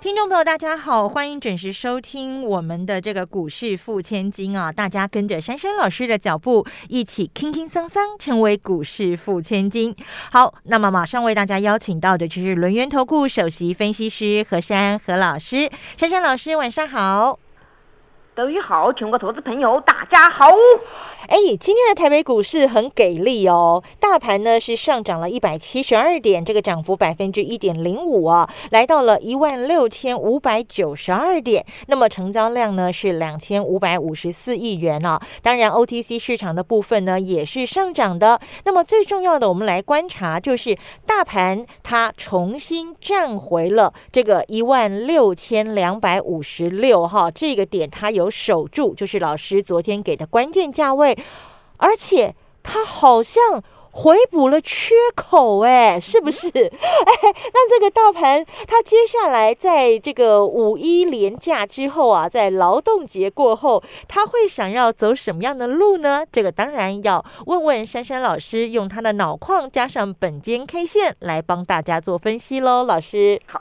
听众朋友，大家好，欢迎准时收听我们的这个股市付千金啊！大家跟着珊珊老师的脚步，一起轻轻松松成为股市付千金。好，那么马上为大家邀请到的就是轮源投顾首席分析师何珊何老师。珊珊老师，晚上好。德宇好，全国投资朋友大家好。哎，今天的台北股市很给力哦，大盘呢是上涨了一百七十二点，这个涨幅百分之一点零五啊，来到了一万六千五百九十二点。那么成交量呢是两千五百五十四亿元啊。当然，OTC 市场的部分呢也是上涨的。那么最重要的，我们来观察就是大盘它重新站回了这个一万六千两百五十六哈这个点，它有。有守住，就是老师昨天给的关键价位，而且它好像回补了缺口，哎，是不是？哎，那这个大盘它接下来在这个五一连假之后啊，在劳动节过后，它会想要走什么样的路呢？这个当然要问问珊珊老师，用他的脑矿加上本间 K 线来帮大家做分析喽，老师。好。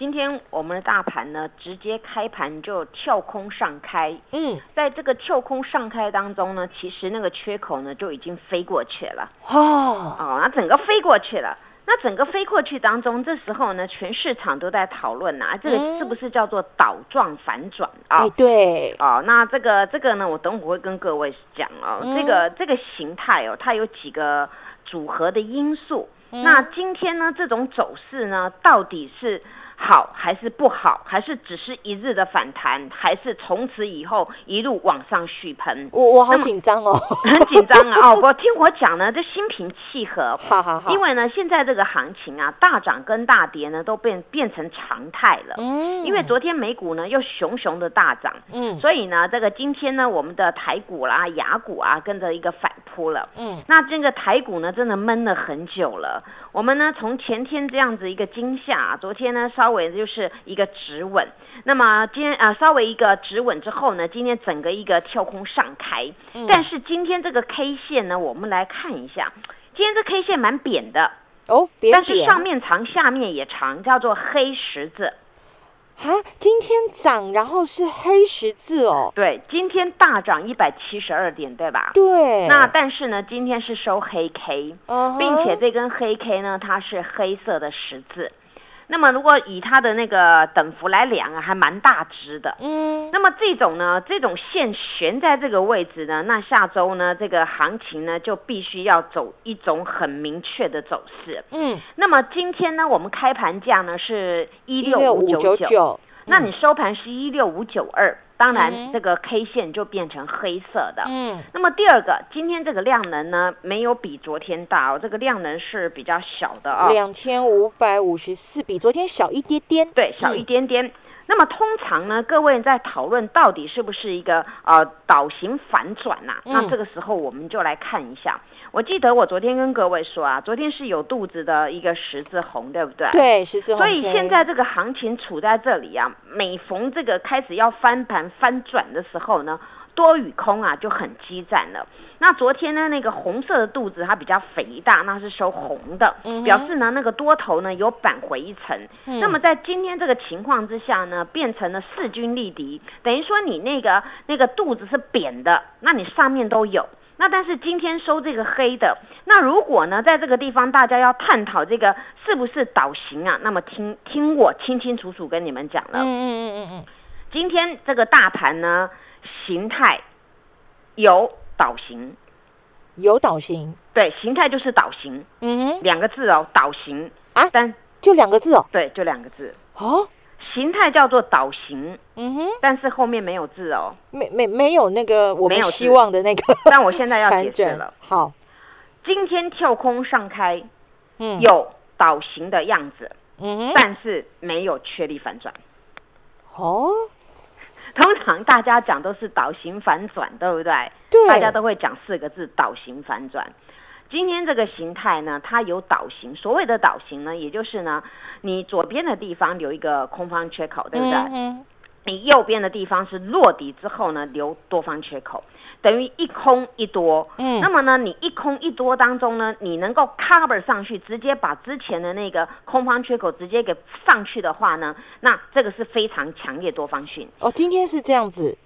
今天我们的大盘呢，直接开盘就跳空上开。嗯，在这个跳空上开当中呢，其实那个缺口呢就已经飞过去了。哦，哦，那整个飞过去了。那整个飞过去当中，这时候呢，全市场都在讨论呐，这个是不是叫做倒状反转啊？对。哦，那这个这个呢，我等会会跟各位讲哦。这个这个形态哦，它有几个组合的因素。那今天呢，这种走势呢，到底是？好还是不好？还是只是一日的反弹？还是从此以后一路往上续喷？我我好紧张哦，很紧张啊！哦，我听我讲呢，这心平气和。好好好。因为呢，现在这个行情啊，大涨跟大跌呢，都变变成常态了。嗯。因为昨天美股呢又熊熊的大涨，嗯，所以呢，这个今天呢，我们的台股啦、雅股啊，跟着一个反扑了。嗯。那这个台股呢，真的闷了很久了。我们呢，从前天这样子一个惊吓，昨天呢稍微就是一个止稳，那么今天啊稍微一个止稳之后呢，今天整个一个跳空上开，但是今天这个 K 线呢，我们来看一下，今天这 K 线蛮扁的哦，扁但是上面长，下面也长，叫做黑十字。啊，今天涨，然后是黑十字哦。对，今天大涨一百七十二点，对吧？对。那但是呢，今天是收黑 K，并且这根黑 K 呢，它是黑色的十字。那么，如果以它的那个等幅来量啊，还蛮大只的。嗯。那么这种呢，这种线悬在这个位置呢，那下周呢，这个行情呢，就必须要走一种很明确的走势。嗯。那么今天呢，我们开盘价呢是一六五九九，那你收盘是一六五九二。当然，这个 K 线就变成黑色的。嗯，那么第二个，今天这个量能呢，没有比昨天大哦，这个量能是比较小的啊，两千五百五十四，比昨天小一点点。对，小一点点。那么通常呢，各位在讨论到底是不是一个呃倒型反转呐？那这个时候我们就来看一下。我记得我昨天跟各位说啊，昨天是有肚子的一个十字红，对不对？对，十字红。所以现在这个行情处在这里啊，每逢这个开始要翻盘翻转的时候呢。多与空啊就很激战了。那昨天呢，那个红色的肚子它比较肥大，那是收红的，表示呢那个多头呢有扳回一层。那么在今天这个情况之下呢，变成了势均力敌，等于说你那个那个肚子是扁的，那你上面都有。那但是今天收这个黑的，那如果呢在这个地方大家要探讨这个是不是倒行啊？那么听听我清清楚楚跟你们讲了。嗯嗯嗯嗯嗯。今天这个大盘呢？形态有倒形，有倒形，对，形态就是倒形，嗯，两个字哦，倒形。啊，但就两个字哦，对，就两个字。哦，形态叫做倒形，嗯哼，但是后面没有字哦，没没没有那个我们希望的那个，但我现在要解释了，好，今天跳空上开，嗯，有倒形的样子，嗯哼，但是没有确立反转，哦。通常大家讲都是倒型反转，对不对？对，大家都会讲四个字：倒型反转。今天这个形态呢，它有倒形。所谓的倒形呢，也就是呢，你左边的地方留一个空方缺口，对不对？嗯你右边的地方是落底之后呢，留多方缺口，等于一空一多。嗯那么呢，你一空一多当中呢，你能够 cover 上去，直接把之前的那个空方缺口直接给上去的话呢，那这个是非常强烈多方讯。哦，今天是这样子，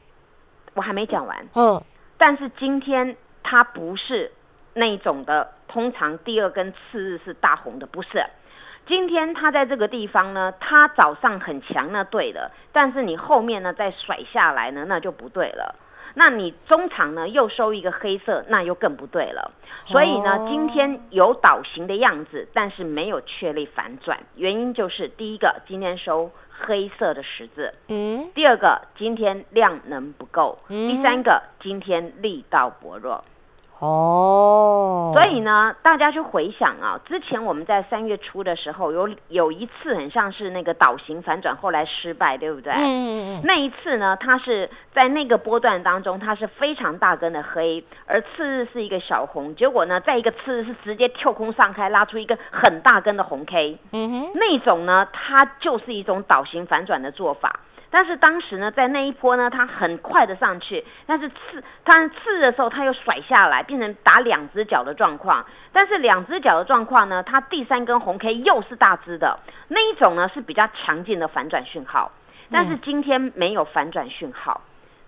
我还没讲完，嗯但是今天它不是那一种的，通常第二根次日是大红的，不是。今天它在这个地方呢，它早上很强，那对的，但是你后面呢再甩下来呢，那就不对了。那你中场呢又收一个黑色，那又更不对了。所以呢哦，今天有倒行的样子，但是没有确立反转，原因就是第一个，今天收黑色的十字，嗯第二个，今天量能不够；嗯第三个，今天力道薄弱。哦，所以呢，大家去回想啊，之前我们在三月初的时候，有有一次很像是那个倒型反转，后来失败，对不对？嗯嗯嗯那一次呢，它是在那个波段当中，它是非常大根的黑，而次日是一个小红，结果呢，在一个次日是直接跳空上开，拉出一个很大根的红 K，嗯哼，那种呢，它就是一种倒型反转的做法。但是当时呢，在那一波呢，它很快的上去，但是刺它刺的时候，它又甩下来，变成打两只脚的状况。但是两只脚的状况呢，它第三根红 K 又是大只的那一种呢，是比较强劲的反转讯号。但是今天没有反转讯号，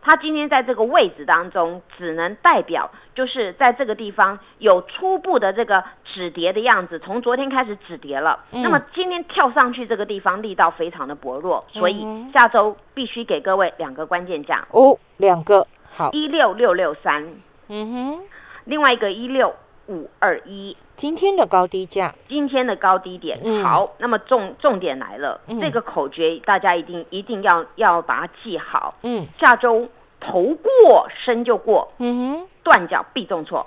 它今天在这个位置当中，只能代表就是在这个地方有初步的这个止跌的样子，从昨天开始止跌了。嗯那么今天跳上去这个地方力道非常的薄弱，所以下周必须给各位两个关键价：哦，两个好，一六六六三，嗯哼，另外一个一六五二一。今天的高低价，今天的高低点，嗯。好，那么重重点来了，嗯。这个口诀大家一定一定要要把它记好。嗯。下周头过身就过，嗯哼，断脚必重挫。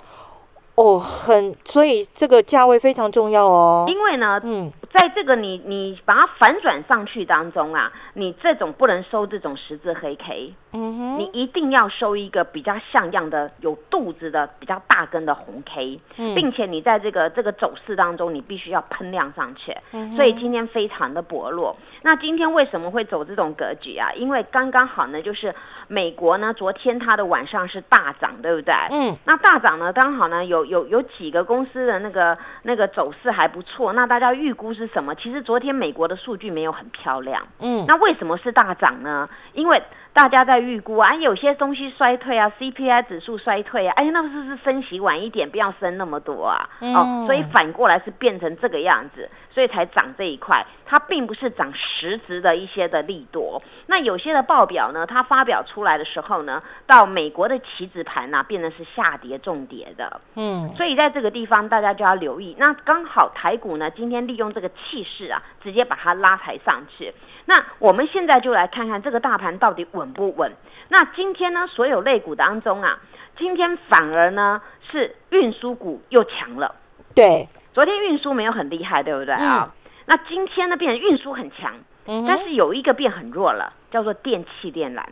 哦，很，所以这个价位非常重要哦，因为呢，嗯在这个你你把它反转上去当中啊，你这种不能收这种十字黑 K，嗯哼，你一定要收一个比较像样的有肚子的比较大根的红 K，嗯并且你在这个这个走势当中，你必须要喷量上去。嗯所以今天非常的薄弱。那今天为什么会走这种格局啊？因为刚刚好呢，就是美国呢，昨天它的晚上是大涨，对不对？嗯那大涨呢，刚好呢有有有几个公司的那个那个走势还不错。那大家预估是什么？其实昨天美国的数据没有很漂亮。嗯，那为什么是大涨呢？因为大家在预估啊，有些东西衰退啊，CPI 指数衰退啊，哎，那是不是升息晚一点，不要升那么多啊？嗯哦，所以反过来是变成这个样子，所以才涨这一块，它并不是涨实质的一些的利多。那有些的报表呢，它发表出来的时候呢，到美国的期指盘呐、变得是下跌重跌的。嗯所以在这个地方，大家就要留意。那刚好台股呢，今天利用这个气势啊，直接把它拉抬上去。那我们现在就来看看这个大盘到底稳不稳。那今天呢，所有类股当中啊，今天反而呢是运输股又强了。对，昨天运输没有很厉害，对不对啊？那今天呢，变成运输很强，嗯，但是有一个变很弱了，叫做电气电缆。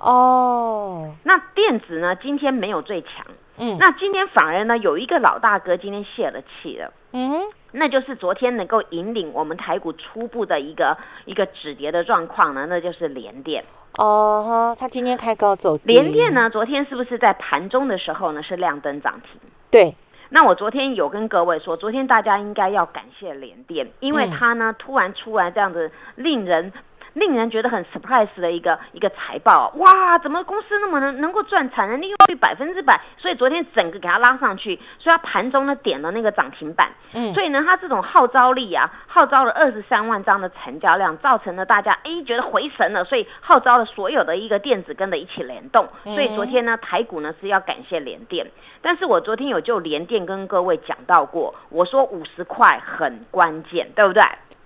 哦，那电子呢，今天没有最强，嗯那今天反而呢有一个老大哥今天泄了气了。嗯，那就是昨天能够引领我们台股初步的一个一个止跌的状况呢，那就是联电。哦哈，它今天开高走低，联电？呢，昨天是不是在盘中的时候呢是亮灯涨停？对，那我昨天有跟各位说，昨天大家应该要感谢联电，因为嗯它呢突然出来这样子令人。令人觉得很 surprise 的一个一个财报啊，哇，怎么公司那么能能够赚产能利用率百分之百？所以昨天整个给它拉上去，所以它盘中呢点了那个涨停板，嗯，所以呢，它这种号召力啊，号召了二十三万张的成交量，造成了大家哎觉得回神了，所以号召了所有的一个电子跟着一起联动。嗯所以昨天呢，台股呢是要感谢联电，但是我昨天有就联电跟各位讲到过，我说五十块很关键，对不对？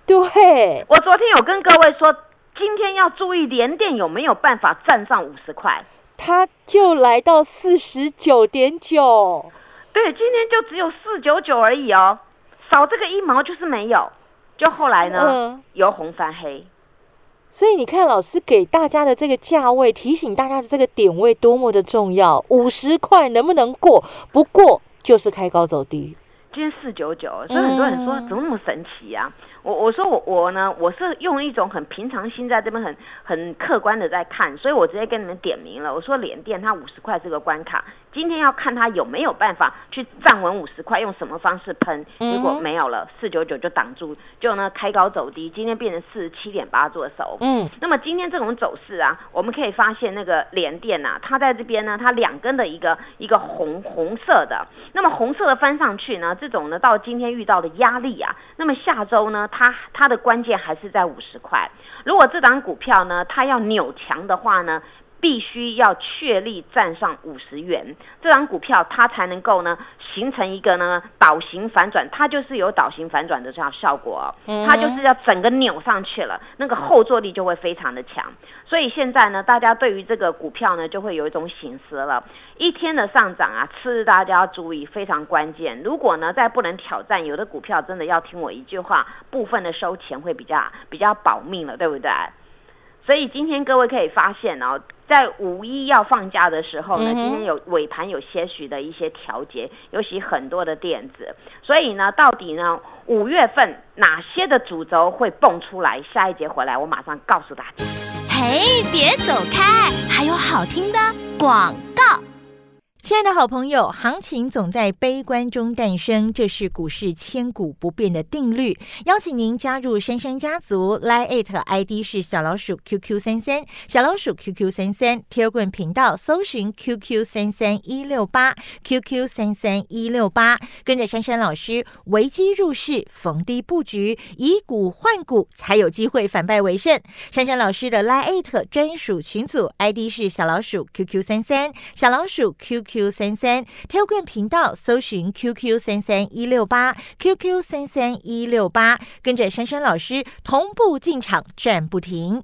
对，我昨天有跟各位说，今天要注意连电有没有办法站上五十块。它就来到四十九点九，对，今天就只有四九九而已哦，少这个一毛就是没有。就后来呢，嗯由红翻黑。所以你看，老师给大家的这个价位，提醒大家的这个点位多么的重要。五十块能不能过？不过就是开高走低。今天四九九，所以很多人说怎么那么神奇呀？我我说我我呢，我是用一种很平常心在这边很很客观的在看，所以我直接跟你们点名了。我说联电它五十块这个关卡，今天要看它有没有办法去站稳五十块，用什么方式喷。如果没有了，四九九就挡住，就呢开高走低，今天变成四十七点八做手。嗯，那么今天这种走势啊，我们可以发现那个连电呐，它在这边呢，它两根的一个一个红红色的，那么红色的翻上去呢，这种呢到今天遇到的压力啊，那么下周呢？它它的关键还是在五十块。如果这档股票呢，它要扭强的话呢？必须要确立站上五十元，这张股票它才能够呢形成一个呢倒型反转，它就是有倒型反转的这样效果哦，它就是要整个扭上去了，那个后坐力就会非常的强。所以现在呢，大家对于这个股票呢就会有一种醒思了，一天的上涨啊，次日大家要注意非常关键。如果呢再不能挑战，有的股票真的要听我一句话，部分的收钱会比较比较保命了，对不对？所以今天各位可以发现哦。在五一要放假的时候呢，今天有尾盘有些许的一些调节，尤其很多的电子，所以呢，到底呢五月份哪些的主轴会蹦出来？下一节回来我马上告诉大家。嘿，别走开，还有好听的广告。亲爱的好朋友，行情总在悲观中诞生，这是股市千古不变的定律。邀请您加入珊珊家族，line it ID 是小老鼠 QQ 三三，小老鼠 QQ 三三 t i l g r a m 频道搜寻 QQ 三三一六八，QQ 三三一六八，跟着珊珊老师危机入市，逢低布局，以股换股，才有机会反败为胜。珊珊老师的 line it 专属群组 ID 是小老鼠 QQ 三三，小老鼠 QQ。Q 三三 Telegram 频道搜寻 QQ 三三一六八 QQ 三三一六八，跟着珊珊老师同步进场赚不停。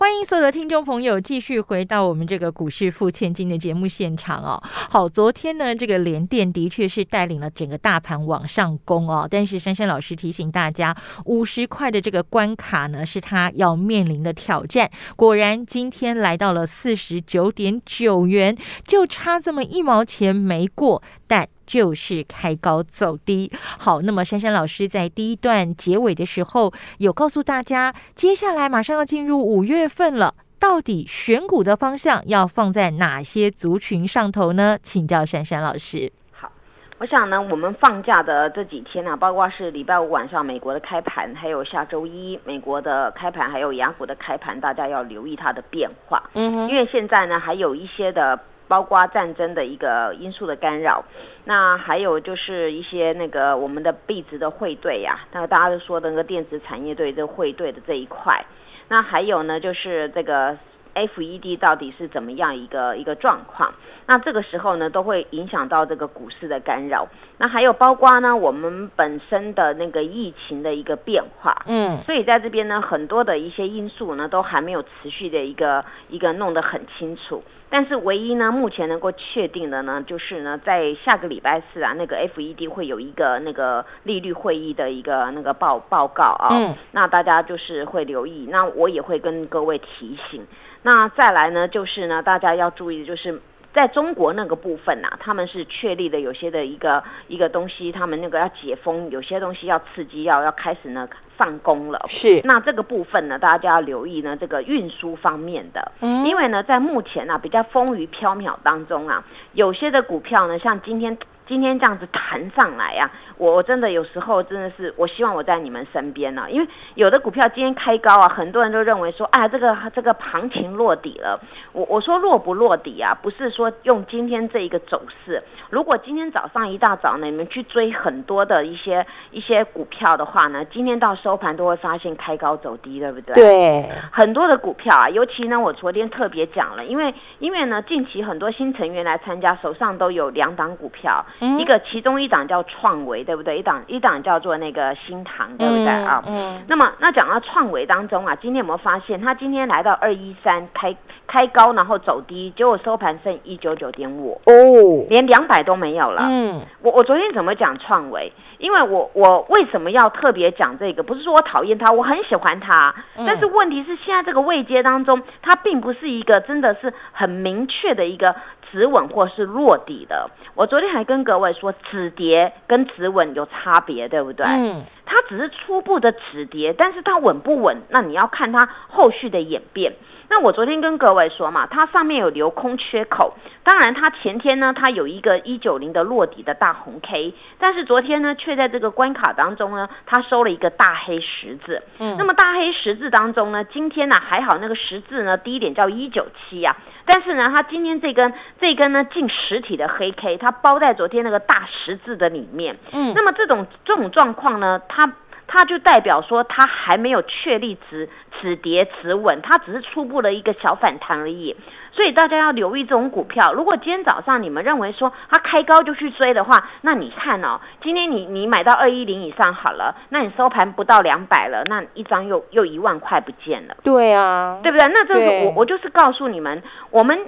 欢迎所有的听众朋友继续回到我们这个股市付千金的节目现场哦。好，昨天呢，这个联电的确是带领了整个大盘往上攻哦。但是珊珊老师提醒大家，五十块的这个关卡呢，是他要面临的挑战。果然，今天来到了四十九点九元，就差这么一毛钱没过，但。就是开高走低。好，那么珊珊老师在第一段结尾的时候有告诉大家，接下来马上要进入五月份了，到底选股的方向要放在哪些族群上头呢？请教珊珊老师。好，我想呢，我们放假的这几天呢，包括是礼拜五晚上美国的开盘，还有下周一美国的开盘，还有雅股的开盘，大家要留意它的变化。嗯，因为现在呢，还有一些的。包括战争的一个因素的干扰，那还有就是一些那个我们的币值的汇兑呀，那大家都说的那个电子产业对这个汇兑的这一块，那还有呢就是这个 FED 到底是怎么样一个一个状况？那这个时候呢都会影响到这个股市的干扰。那还有包括呢我们本身的那个疫情的一个变化，嗯，所以在这边呢很多的一些因素呢都还没有持续的一个一个弄得很清楚。但是唯一呢，目前能够确定的呢，就是呢，在下个礼拜四啊，那个 FED 会有一个那个利率会议的一个那个报报告啊。嗯。那大家就是会留意，那我也会跟各位提醒。那再来呢，就是呢，大家要注意的就是。在中国那个部分呐，他们是确立的有些的一个一个东西，他们那个要解封，有些东西要刺激，要要开始呢上工了。是，那这个部分呢，大家就要留意呢这个运输方面的，因为呢在目前呢比较风雨飘渺当中啊，有些的股票呢，像今天。今天这样子弹上来呀，我真的有时候真的是，我希望我在你们身边呢，因为有的股票今天开高啊，很多人都认为说，啊，这个这个行情落底了。我我说落不落底啊，不是说用今天这一个走势。如果今天早上一大早呢，你们去追很多的一些一些股票的话呢，今天到收盘都会发现开高走低，对不对？对，很多的股票啊，尤其呢，我昨天特别讲了，因为因为呢，近期很多新成员来参加，手上都有两档股票。一个其中一档叫创维，对不对？一档一档叫做那个新塘，对不对啊？嗯。那么那讲到创维当中啊，今天有没有发现，它今天来到二一三开开高，然后走低，结果收盘剩一九九点五哦，连两百都没有了。嗯。我我昨天怎么讲创维？因为我我为什么要特别讲这个？不是说我讨厌它，我很喜欢它。但是问题是，现在这个位阶当中，它并不是一个真的是很明确的一个止稳或是落底的。我昨天还跟各位说，止跌跟止稳有差别，对不对？嗯，它只是初步的止跌，但是它稳不稳，那你要看它后续的演变。那我昨天跟各位说嘛，它上面有留空缺口，当然它前天呢，它有一个一九零的落底的大红 K，但是昨天呢，却在这个关卡当中呢，它收了一个大黑十字。嗯那么大黑十字当中呢，今天呢还好那个十字呢低点叫一九七啊，但是呢，它今天这根这根呢近实体的黑 K，它包在昨天那个大十字的里面。嗯那么这种这种状况呢，它它就代表说它还没有确立止止跌止稳，它只是初步的一个小反弹而已。所以大家要留意这种股票。如果今天早上你们认为说它开高就去追的话，那你看哦，今天你你买到二一零以上好了，那你收盘不到两百了，那一张又又一万块不见了。对啊，对不对？那这对是我我就是告诉你们，我们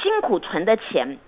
辛苦存的钱，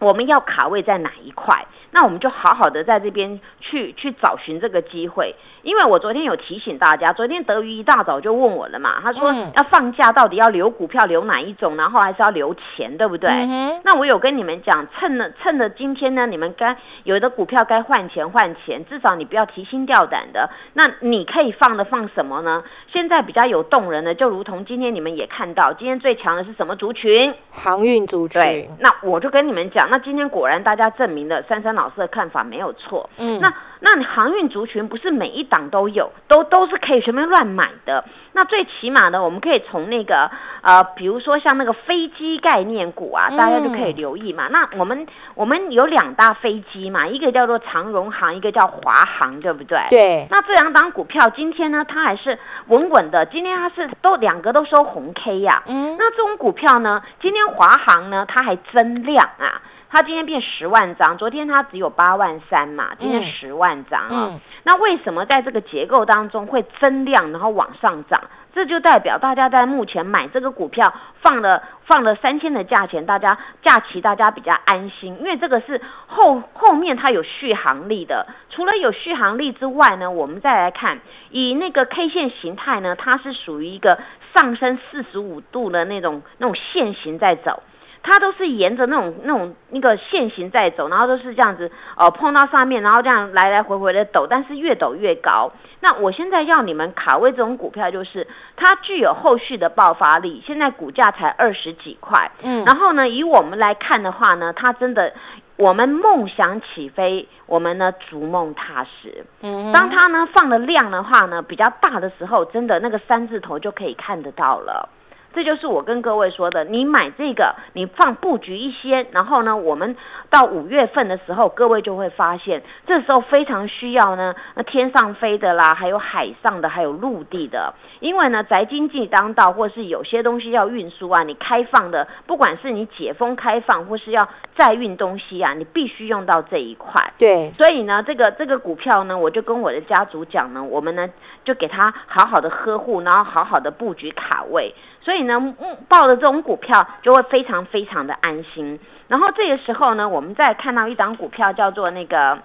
我们要卡位在哪一块？那我们就好好的在这边去去找寻这个机会。因为我昨天有提醒大家，昨天德瑜一大早就问我了嘛，他说嗯要放假到底要留股票留哪一种，然后还是要留钱，对不对？嗯那我有跟你们讲，趁了趁着今天呢，你们该有的股票该换钱换钱，至少你不要提心吊胆的。那你可以放的放什么呢？现在比较有动人的，就如同今天你们也看到，今天最强的是什么族群？航运族对群，，那我就跟你们讲，那今天果然大家证明了珊珊老师的看法没有错。嗯那那你航运族群不是每一档都有，都都是可以随便乱买的。那最起码呢，我们可以从那个呃，比如说像那个飞机概念股啊，大家就可以嗯留意嘛。那我们我们有两大飞机嘛，一个叫做长荣航，一个叫华航，对不对？。对，那这两档股票今天呢，它还是稳稳的。今天它是都两个都收红 K 呀、嗯，那这种股票呢，今天华航呢，它还增量啊，它今天变十万张，昨天它只有八万三嘛，今天嗯十万张啊、嗯那为什么在这个结构当中会增量，然后往上涨？这就代表大家在目前买这个股票放了放了三千的价钱，大家假期大家比较安心，因为这个是后后面它有续航力的。除了有续航力之外呢，我们再来看以那个 K 线形态呢，它是属于一个上升四十五度的那种那种线型在走。它都是沿着那种那种那个线形在走，然后都是这样子，呃，碰到上面，然后这样来来回回的抖，但是越抖越高。那我现在要你们卡位这种股票，就是它具有后续的爆发力，现在股价才二十几块，嗯然后呢，以我们来看的话呢，它真的，我们梦想起飞，我们呢逐梦踏实。嗯当它呢放的量的话呢比较大的时候，真的那个三字头就可以看得到了。这就是我跟各位说的，你买这个，你放布局一些，然后呢，我们到五月份的时候，各位就会发现，这时候非常需要呢，那天上飞的啦，还有海上的，还有陆地的，因为呢，宅经济当道，或是有些东西要运输啊，你开放的，不管是你解封开放，或是要再运东西啊，你必须用到这一块。对，所以呢，这个这个股票呢，我就跟我的家族讲呢，我们呢就给他好好的呵护，然后好好的布局卡位。所以呢，嗯抱的这种股票就会非常非常的安心。然后这个时候呢，我们再看到一张股票叫做那个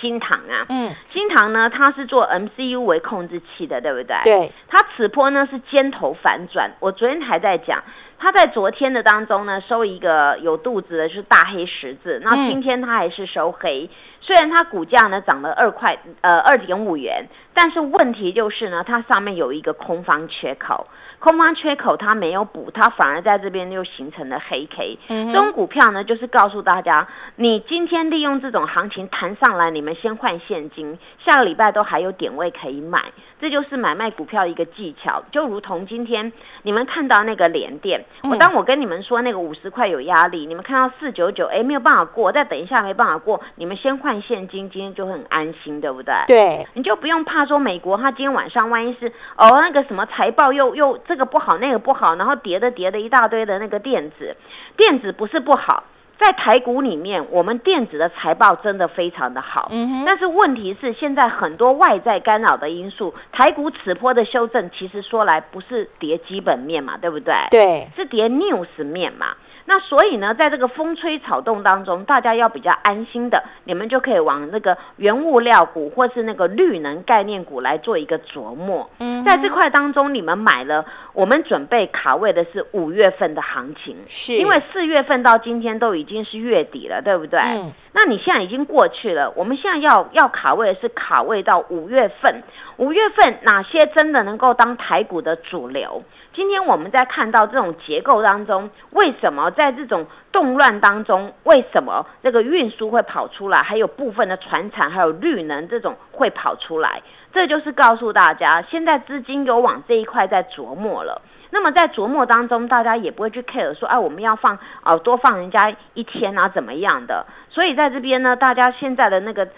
新唐啊，嗯，新唐呢它是做 MCU 为控制器的，对不对？对，它此波呢是尖头反转，我昨天还在讲，它在昨天的当中呢收一个有肚子的是大黑十字，那嗯今天它还是收黑，虽然它股价呢涨了二块呃二点五元，但是问题就是呢它上面有一个空方缺口，空方缺口它没有补，它反而在这边又形成了黑 K，嗯这种股票呢，就是告诉大家，你今天利用这种行情弹上来，你们先换现金，下个礼拜都还有点位可以买，这就是买卖股票一个技巧。就如同今天你们看到那个连电，我嗯当我跟你们说那个五十块有压力，你们看到四九九，哎，没有办法过，再等一下没办法过，你们先换现金，今天就很安心，对不对？对，你就不用怕说美国它今天晚上万一是哦那个什么财报又又这个不好那个不好，然后叠的叠的一大堆的那个电子，电子不是不好，在台股里面我们电子的财报真的非常的好。嗯哼，但是问题是，现在很多外在干扰的因素，台股此波的修正，其实说来不是叠基本面嘛，对不对？对，是叠 news 面嘛。那所以呢，在这个风吹草动当中，大家要比较安心的，你们就可以往那个原物料股或是那个绿能概念股来做一个琢磨。嗯在这块当中，你们买了，我们准备卡位的是五月份的行情，是因为四月份到今天都已经是月底了，对不对？嗯那你现在已经过去了，我们现在要要卡位的是卡位到五月份，五月份哪些真的能够当台股的主流？今天我们在看到这种结构当中，为什么在这种动乱当中，为什么这个运输会跑出来，还有部分的船产还有绿能这种会跑出来？这就是告诉大家，现在资金有往这一块在琢磨了。那么在琢磨当中，大家也不会去 care 说，哎，我们要放哦、多放人家一天啊，怎么样的？所以在这边呢，大家现在的那个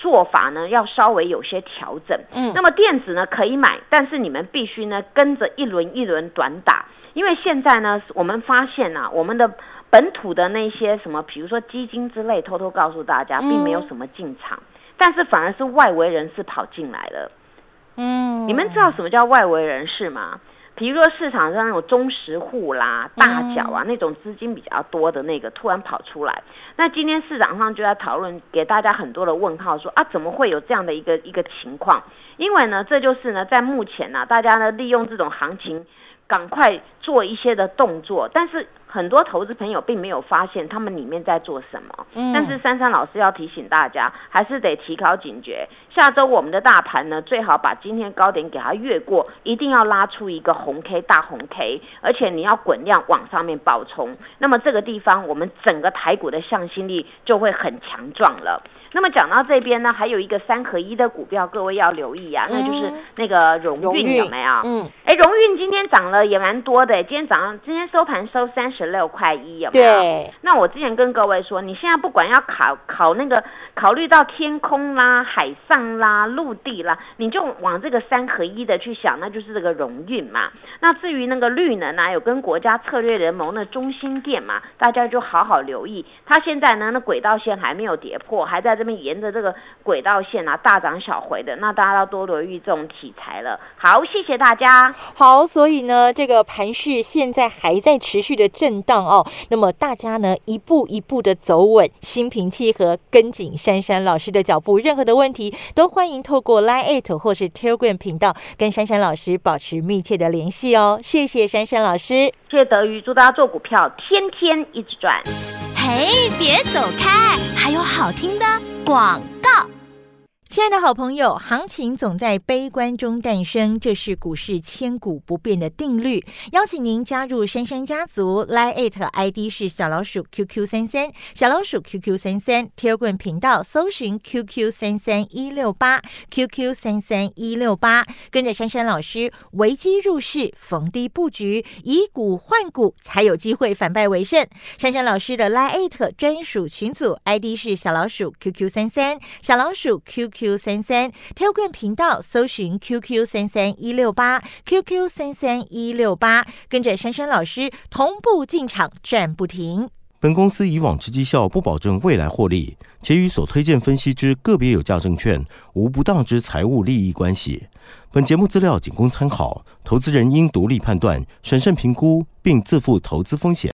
做法呢，要稍微有些调整。嗯那么电子呢可以买，但是你们必须呢跟着一轮一轮短打，因为现在呢，我们发现啊，我们的本土的那些什么，比如说基金之类，偷偷告诉大家，嗯并没有什么进场，但是反而是外围人士跑进来了。嗯，你们知道什么叫外围人士吗？比如说市场上那种中实户啦、大脚啊、那种资金比较多的那个突然跑出来，那今天市场上就在讨论，给大家很多的问号说啊，怎么会有这样的一个一个情况？因为呢，这就是呢，在目前呢、大家呢利用这种行情，赶快做一些的动作，但是很多投资朋友并没有发现他们里面在做什么。嗯但是珊珊老师要提醒大家，还是得提高警觉。下周我们的大盘呢，最好把今天高点给它越过，一定要拉出一个红 K 大红 K，而且你要滚量往上面爆冲。那么这个地方，我们整个台股的向心力就会很强壮了。那么讲到这边呢，还有一个三合一的股票，各位要留意啊，那就是嗯那个荣荣运有没有？嗯，哎，荣运今天涨了也蛮多的，今天早上今天收盘收三十六块一，有没有？对，那我之前跟各位说，你现在不管要考考那个考虑到天空啦、海上啦、陆地啦，你就往这个三合一的去想，那就是这个荣运嘛。那至于那个绿能啊，有跟国家策略联盟的中心店嘛，大家就好好留意。它现在呢，那轨道线还没有跌破，还在这边沿着这个轨道线啊大涨小回的，那大家要多留意这种题材了。好，谢谢大家。好，所以呢，这个盘序现在还在持续的震荡哦。那么大家呢，一步一步的走稳，心平气和，跟紧珊珊老师的脚步。任何的问题都欢迎透过 Line at 或是 Telegram 频道跟珊珊老师保持密切的联系哦。谢谢珊珊老师。谢谢德瑜，祝大家做股票天天一直赚。嘿，别走开，还有好听的广告。亲爱的好朋友，行情总在悲观中诞生，这是股市千古不变的定律。邀请您加入珊珊家族，Line ID 是小老鼠 QQ 三三，小老鼠 QQ 三三，Telegram 频道搜寻 QQ 三三一六八，QQ 三三一六八，跟着珊珊老师危机入市，逢低布局，以股换股，才有机会反败为胜。珊珊老师的 Line it 专属群组 ID 是小老鼠 QQ 三三，小老鼠 QQ Q 三三，Telegram 频道搜寻 QQ 三三一六八，QQ 三三一六八，跟着珊珊老师同步进场赚不停。本公司以往之绩效不保证未来获利，且与所推荐分析之个别有价证券无不当之财务利益关系。本节目资料仅供参考，投资人应独立判断、审慎评估，并自负投资风险。